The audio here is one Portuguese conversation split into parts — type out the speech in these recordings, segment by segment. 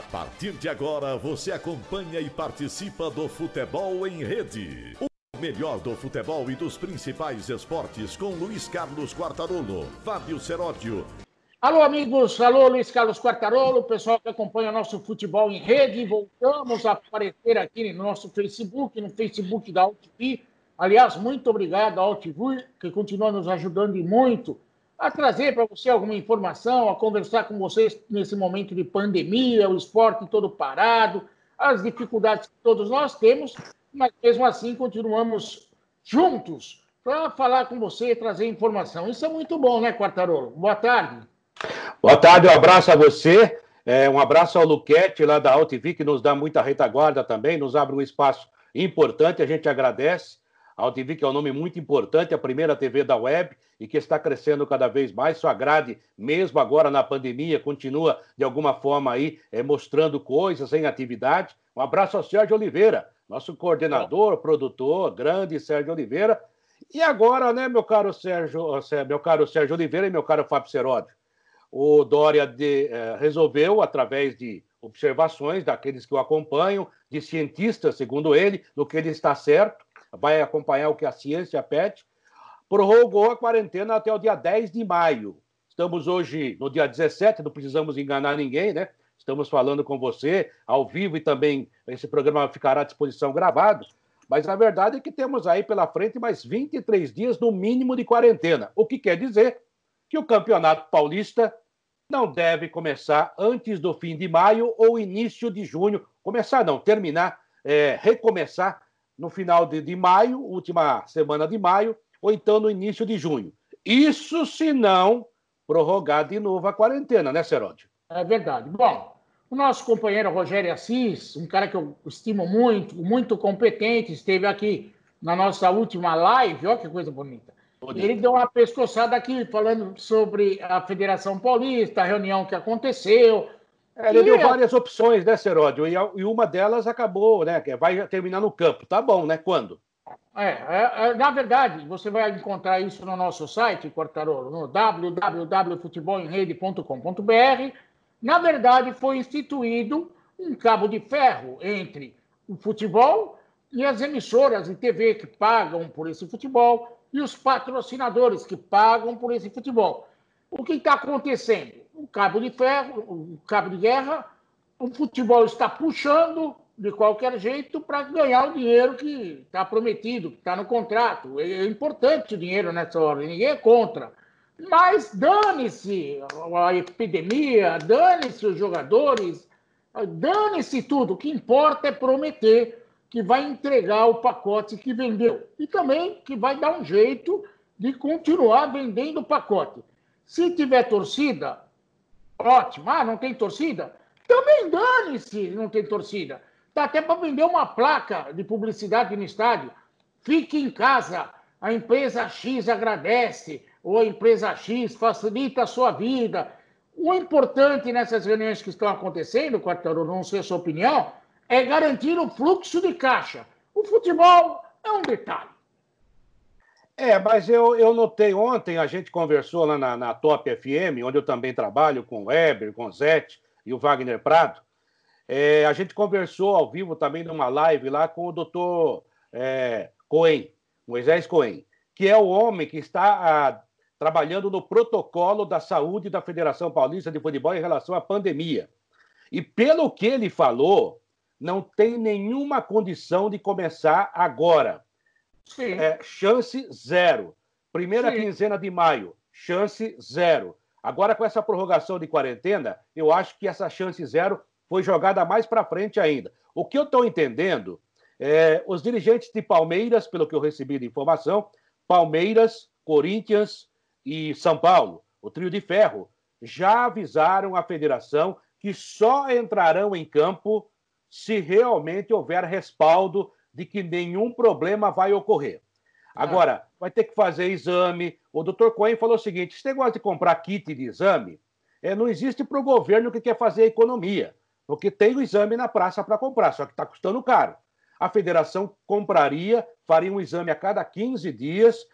A partir de agora, você acompanha e participa do Futebol em Rede. O melhor do futebol e dos principais esportes com Luiz Carlos Quartarolo, Fábio Seródio. Alô, amigos. Alô, Luiz Carlos Quartarolo, pessoal que acompanha nosso Futebol em Rede. Voltamos a aparecer aqui no nosso Facebook, no Facebook da UTV. Aliás, muito obrigado ao UTV, que continua nos ajudando e muito a trazer para você alguma informação, a conversar com vocês nesse momento de pandemia, o esporte todo parado, as dificuldades que todos nós temos, mas mesmo assim continuamos juntos para falar com você e trazer informação. Isso é muito bom, né, Quartarolo? Boa tarde. Boa tarde, um abraço a você. É, um abraço ao Luquete, lá da AltV, que nos dá muita retaguarda também, nos abre um espaço importante, a gente agradece. AltV, que é um nome muito importante, a primeira TV da web e que está crescendo cada vez mais. Sua grade, mesmo agora na pandemia, continua de alguma forma aí é, mostrando coisas em atividade. Um abraço ao Sérgio Oliveira, nosso coordenador, produtor, grande Sérgio Oliveira. E agora, né, meu caro Sérgio, meu caro Sérgio Oliveira e meu caro Fábio Seródio, o Dória de, eh, resolveu, através de observações daqueles que o acompanham, de cientistas, segundo ele, no que ele está certo, vai acompanhar o que a ciência pede, prorrogou a quarentena até o dia 10 de maio. Estamos hoje no dia 17, não precisamos enganar ninguém, né? Estamos falando com você ao vivo e também esse programa ficará à disposição gravado. Mas a verdade é que temos aí pela frente mais 23 dias no mínimo de quarentena, o que quer dizer que o Campeonato Paulista não deve começar antes do fim de maio ou início de junho. Começar não, terminar, é, recomeçar no final de, de maio, última semana de maio, ou então no início de junho. Isso se não prorrogar de novo a quarentena, né, Seródio? É verdade. Bom, o nosso companheiro Rogério Assis, um cara que eu estimo muito, muito competente, esteve aqui na nossa última live, olha que coisa bonita. bonita. Ele deu uma pescoçada aqui falando sobre a Federação Paulista, a reunião que aconteceu, é, ele deu várias opções, né, Seródio? E, e, uma delas acabou, né? Que vai terminar no campo. Tá bom, né? Quando? É, é, é, na verdade, você vai encontrar isso no nosso site, Quartarolo, no www.futebolemrede.com.br. Na verdade, foi instituído um cabo de ferro entre o futebol e as emissoras de TV que pagam por esse futebol e os patrocinadores que pagam por esse futebol. O que está acontecendo? Um cabo de ferro, um cabo de guerra, o futebol está puxando de qualquer jeito para ganhar o dinheiro que está prometido, que está no contrato. É importante o dinheiro nessa hora, ninguém é contra. Mas dane-se a epidemia, dane-se os jogadores, dane-se tudo. O que importa é prometer que vai entregar o pacote que vendeu e também que vai dar um jeito de continuar vendendo o pacote. Se tiver torcida, Ótimo. Ah, não tem torcida? Também dane-se, não tem torcida. Dá até para vender uma placa de publicidade no estádio. Fique em casa. A empresa X agradece, ou a empresa X facilita a sua vida. O importante nessas reuniões que estão acontecendo, Quartaro, não sei a sua opinião, é garantir o fluxo de caixa. O futebol é um detalhe. É, mas eu, eu notei ontem, a gente conversou lá na, na Top FM, onde eu também trabalho com o Weber, com o Zete e o Wagner Prado. É, a gente conversou ao vivo também numa live lá com o doutor é, Cohen, Moisés Cohen, que é o homem que está a, trabalhando no protocolo da saúde da Federação Paulista de Futebol em relação à pandemia. E pelo que ele falou, não tem nenhuma condição de começar agora é, chance zero. Primeira Sim. quinzena de maio, chance zero. Agora, com essa prorrogação de quarentena, eu acho que essa chance zero foi jogada mais para frente ainda. O que eu estou entendendo é os dirigentes de Palmeiras, pelo que eu recebi de informação, Palmeiras, Corinthians e São Paulo, o trio de ferro, já avisaram a federação que só entrarão em campo se realmente houver respaldo de que nenhum problema vai ocorrer. Agora, vai ter que fazer exame. O doutor Cohen falou o seguinte: esse negócio de comprar kit de exame é, não existe para o governo que quer fazer economia, porque tem o exame na praça para comprar, só que está custando caro. A federação compraria, faria um exame a cada 15 dias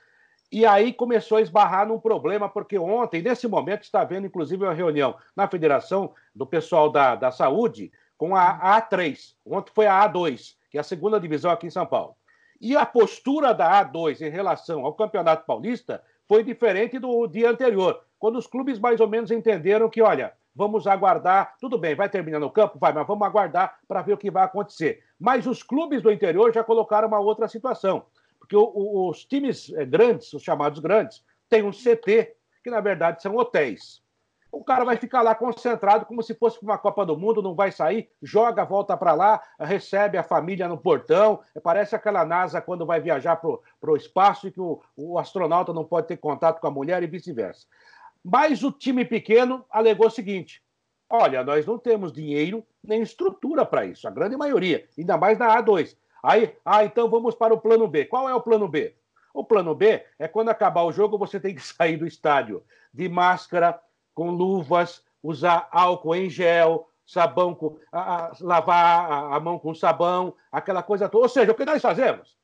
E aí começou a esbarrar num problema, porque ontem, nesse momento, está havendo inclusive uma reunião na federação do pessoal da, da saúde com a A3. Ontem foi a A2, que é a segunda divisão aqui em São Paulo. E a postura da A2 em relação ao Campeonato Paulista foi diferente do dia anterior, quando os clubes mais ou menos entenderam que, olha, vamos aguardar, tudo bem, vai terminar no campo? Vai, mas vamos aguardar para ver o que vai acontecer. Mas os clubes do interior já colocaram uma outra situação, porque os times eh, grandes, os chamados grandes, têm um CT, que na verdade são hotéis. O cara vai ficar lá concentrado como se fosse uma Copa do Mundo, não vai sair, joga, volta para lá, recebe a família no portão. Parece aquela NASA quando vai viajar para o espaço e que o, o astronauta não pode ter contato com a mulher e vice-versa. Mas o time pequeno alegou o seguinte: olha, nós não temos dinheiro nem estrutura para isso, a grande maioria, ainda mais na A2. Aí, ah, então vamos para o plano B. Qual é o plano B? O plano B é quando acabar o jogo, você tem que sair do estádio de máscara, com luvas, usar álcool em gel, sabão, com, a, a, lavar a, a, mão com sabão, aquela coisa toda. Ou seja, o que nós fazemos?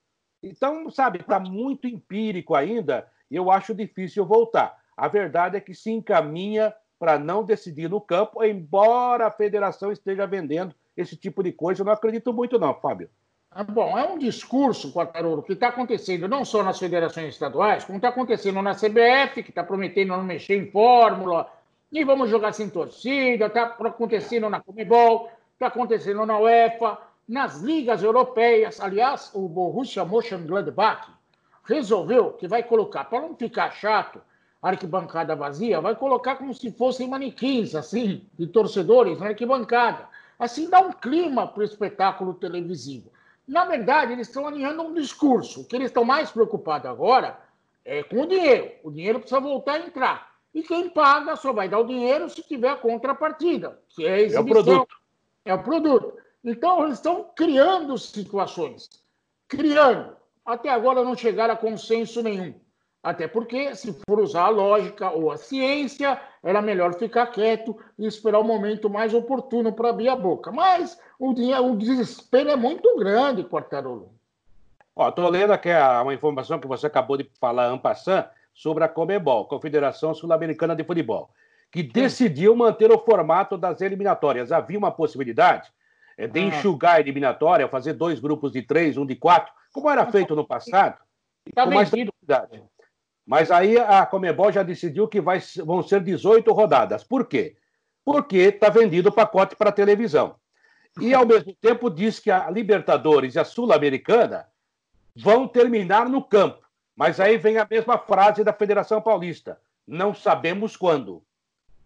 Então, sabe, está muito empírico ainda e eu acho difícil voltar. A verdade é que se encaminha para não decidir no campo, embora a federação esteja vendendo esse tipo de coisa. Eu não acredito muito, não, Fábio. Ah, bom, é um discurso, Quatarolo, que está acontecendo não só nas federações estaduais, como está acontecendo na CBF, que está prometendo não mexer em fórmula, nem vamos jogar sem torcida, está acontecendo na Comebol, está acontecendo na UEFA, nas ligas europeias. Aliás, o Borussia Mönchengladbach resolveu que vai colocar, para não ficar chato, arquibancada vazia, vai colocar como se fossem manequins, assim, de torcedores na arquibancada. Assim dá um clima para o espetáculo televisivo. Na verdade, eles estão alinhando um discurso. O que eles estão mais preocupados agora é com o dinheiro. O dinheiro precisa voltar a entrar. E quem paga só vai dar o dinheiro se tiver a contrapartida, que é a exibição. É o produto. É o produto. Então, eles estão criando situações. Criando. Até agora não chegaram a consenso nenhum. Até porque, se for usar a lógica ou a ciência, era melhor ficar quieto e esperar o momento mais oportuno para abrir a boca. Mas o, dinheiro, o desespero é muito grande, Quartarolo. Estou lendo aqui uma informação que você acabou de falar, Ampassan, sobre a Comebol, Confederação Sul-Americana de Futebol, que decidiu manter o formato das eliminatórias. Havia uma possibilidade é, de ah. enxugar a eliminatória, fazer dois grupos de três, um de quatro, como era feito no passado, tá com mais tranquilidade. Mas aí a Comebol já decidiu que vai, vão ser 18 rodadas. Por quê? Porque está vendido o pacote para televisão. E, ao mesmo tempo, diz que a Libertadores e a Sul-Americana vão terminar no campo. Mas aí vem a mesma frase da Federação Paulista: não sabemos quando.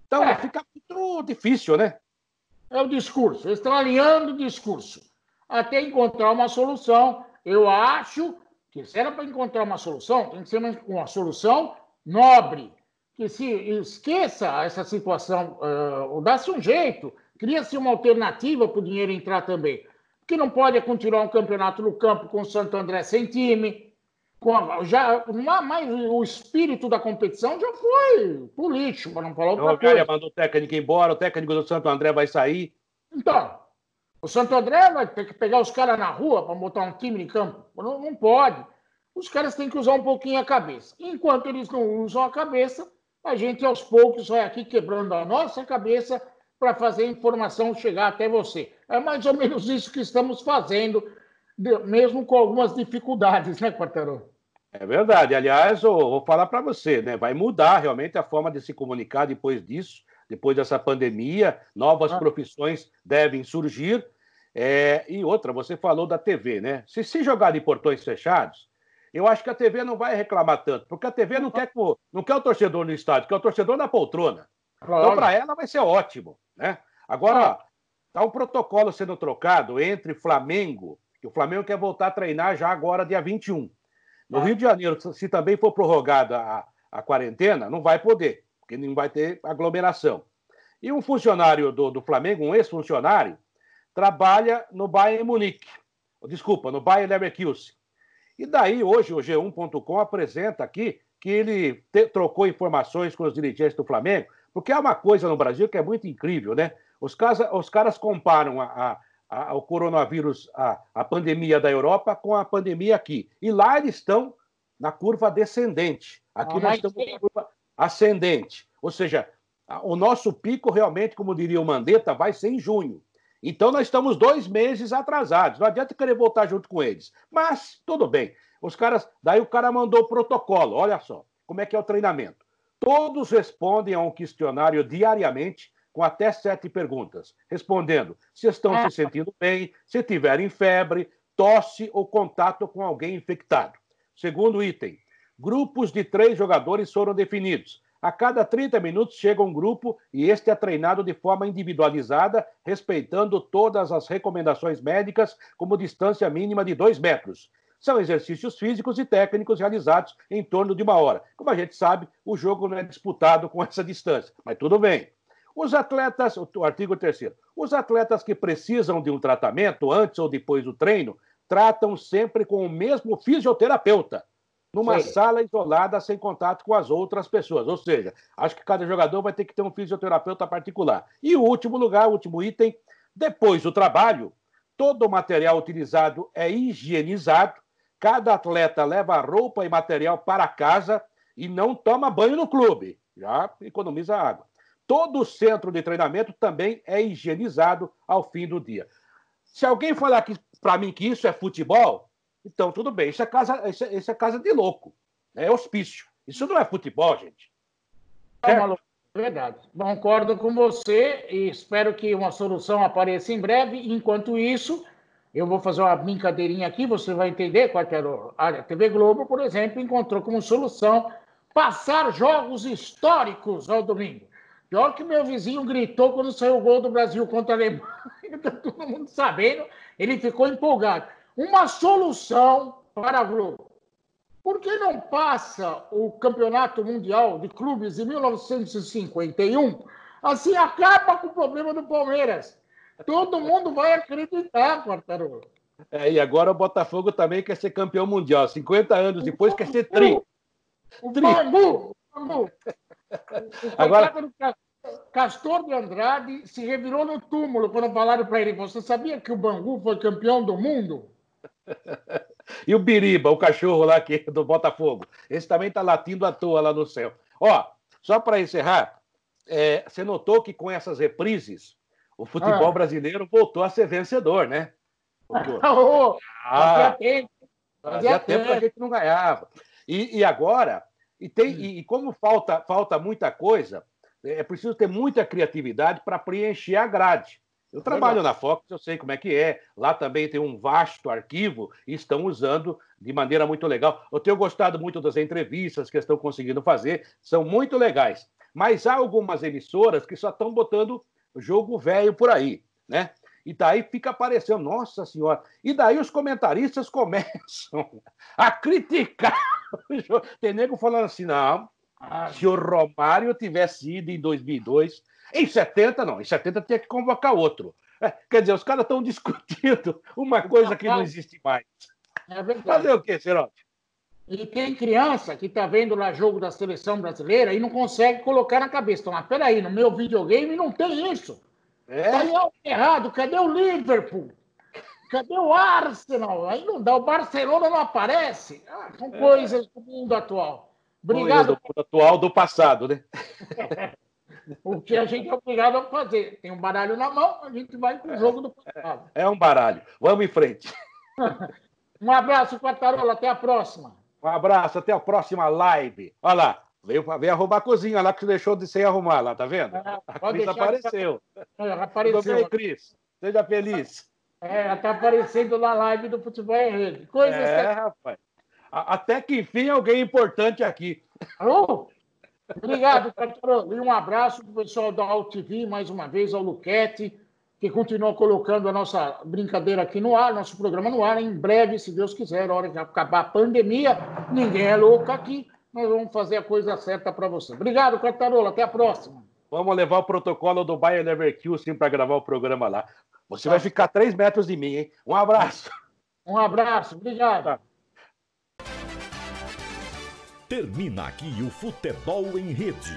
Então é. fica muito difícil, né? É o discurso. Eles estão alinhando o discurso até encontrar uma solução. Eu acho que se era para encontrar uma solução, tem que ser uma, uma solução nobre, que se esqueça essa situação, uh, ou dá-se um jeito, cria-se uma alternativa para o dinheiro entrar também. Que não pode continuar um campeonato no campo com o Santo André sem time, já, mas o espírito da competição já foi político, para não falar outra o coisa. mandou o técnico embora, o técnico do Santo André vai sair. Então, o Santo André vai ter que pegar os caras na rua para botar um time em campo. Não, não pode. Os caras têm que usar um pouquinho a cabeça. Enquanto eles não usam a cabeça, a gente aos poucos vai aqui quebrando a nossa cabeça para fazer a informação chegar até você. É mais ou menos isso que estamos fazendo, mesmo com algumas dificuldades, né, Quartarão? É verdade. Aliás, eu vou falar para você, né? Vai mudar realmente a forma de se comunicar depois disso, depois dessa pandemia. Novas ah. profissões devem surgir é, e outra, você falou da TV, né? Se se jogar de portões fechados, eu acho que a TV não vai reclamar tanto, porque a TV não quer, não quer o torcedor no estádio, quer o torcedor na poltrona. Então, para ela, vai ser ótimo, né? Agora, está um protocolo sendo trocado entre Flamengo, que o Flamengo quer voltar a treinar já agora, dia 21. No Rio de Janeiro, se também for prorrogada a, a quarentena, não vai poder, porque não vai ter aglomeração. E um funcionário do, do Flamengo, um ex-funcionário, trabalha no Bayern Munique. Desculpa, no Bayern Leverkusen. E daí, hoje, o G1.com apresenta aqui que ele te, trocou informações com os dirigentes do Flamengo, porque há uma coisa no Brasil que é muito incrível, né? Os, casa, os caras comparam a, a, a, o coronavírus, a, a pandemia da Europa, com a pandemia aqui. E lá eles estão na curva descendente. Aqui ah, nós estamos na curva ascendente. Ou seja, o nosso pico realmente, como diria o Mandetta, vai ser em junho. Então nós estamos dois meses atrasados. Não adianta querer voltar junto com eles. Mas tudo bem. Os caras, daí o cara mandou o protocolo. Olha só, como é que é o treinamento. Todos respondem a um questionário diariamente com até sete perguntas, respondendo se estão se é. sentindo bem, se tiverem febre, tosse ou contato com alguém infectado. Segundo item, grupos de três jogadores foram definidos. A cada 30 minutos chega um grupo e este é treinado de forma individualizada, respeitando todas as recomendações médicas, como distância mínima de 2 metros. São exercícios físicos e técnicos realizados em torno de uma hora. Como a gente sabe, o jogo não é disputado com essa distância, mas tudo bem. Os atletas, o artigo 3 os atletas que precisam de um tratamento antes ou depois do treino, tratam sempre com o mesmo fisioterapeuta numa Sim. sala isolada, sem contato com as outras pessoas. Ou seja, acho que cada jogador vai ter que ter um fisioterapeuta particular. E o último lugar, o último item, depois do trabalho, todo o material utilizado é higienizado, cada atleta leva roupa e material para casa e não toma banho no clube, já economiza água. Todo o centro de treinamento também é higienizado ao fim do dia. Se alguém falar para mim que isso é futebol, então, tudo bem, isso é casa, isso é, isso é casa de louco, né? é hospício. Isso não é futebol, gente. É, é verdade. Concordo com você e espero que uma solução apareça em breve. Enquanto isso, eu vou fazer uma brincadeirinha aqui, você vai entender qual era a TV Globo, por exemplo, encontrou como solução passar jogos históricos ao domingo. Pior que meu vizinho gritou quando saiu o gol do Brasil contra a Alemanha, tá todo mundo sabendo, ele ficou empolgado uma solução para a Globo. Por que não passa o Campeonato Mundial de Clubes em 1951? Assim acaba com o problema do Palmeiras. Todo mundo vai acreditar, Quartarolo. É, e agora o Botafogo também quer ser campeão mundial. 50 anos depois quer ser tri. O tri. Bangu, o Bangu. Agora... Castor de Andrade se revirou no túmulo quando falaram para ele: Você sabia que o Bangu foi campeão do mundo? e o Biriba, o cachorro lá que, do Botafogo. Esse também está latindo à toa lá no céu. Ó, só para encerrar, é, você notou que com essas reprises, o futebol ah. brasileiro voltou a ser vencedor, né? oh, ah, fazia tempo, fazia tempo que a gente não ganhava. E, e agora, e, tem, hum. e, e como falta, falta muita coisa, é preciso ter muita criatividade para preencher a grade. Eu trabalho na Fox, eu sei como é que é. Lá também tem um vasto arquivo e estão usando de maneira muito legal. Eu tenho gostado muito das entrevistas que estão conseguindo fazer, são muito legais. Mas há algumas emissoras que só estão botando jogo velho por aí, né? E daí fica aparecendo, nossa senhora. E daí os comentaristas começam a criticar. Tem nego falando assim, não, se o Romário tivesse ido em 2002 em 70, não. Em 70 tinha que convocar outro. É, quer dizer, os caras estão discutindo uma coisa que não existe mais. É verdade. Fazer o quê, Serote? E tem criança que está vendo lá jogo da seleção brasileira e não consegue colocar na cabeça. Então, mas peraí, no meu videogame não tem isso. É? Tá errado. Cadê o Liverpool? Cadê o Arsenal? Aí não dá. O Barcelona não aparece. Ah, são é. coisas do mundo atual. Obrigado. Do mundo atual do passado, né? O que a gente é obrigado a fazer. Tem um baralho na mão, a gente vai com o jogo do passado. É um baralho. Vamos em frente. um abraço, Quartarola. Até a próxima. Um abraço, até a próxima live. Olha lá. Veio, veio arrumar a cozinha lá que você deixou de sem arrumar lá, tá vendo? É, a Cris apareceu. É, apareceu. Tudo bem, Cris? Seja feliz. É, está aparecendo na live do Futebol em Rede. Coisa é, rapaz. Até que enfim alguém importante aqui. Alô? Obrigado, Catarão. E um abraço para o pessoal da AltV, mais uma vez, ao Luquete, que continua colocando a nossa brincadeira aqui no ar, nosso programa no ar. Em breve, se Deus quiser, a hora que acabar a pandemia, ninguém é louco aqui, nós vamos fazer a coisa certa para você. Obrigado, Catarolo. Até a próxima. Vamos levar o protocolo do Bayer Leverkusen para gravar o programa lá. Você tá. vai ficar três metros de mim, hein? Um abraço. Um abraço. Obrigado. Tá. Termina aqui o Futebol em Rede.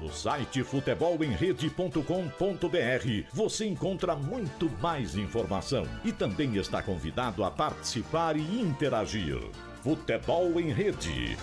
No site futebolemrede.com.br você encontra muito mais informação e também está convidado a participar e interagir. Futebol em Rede.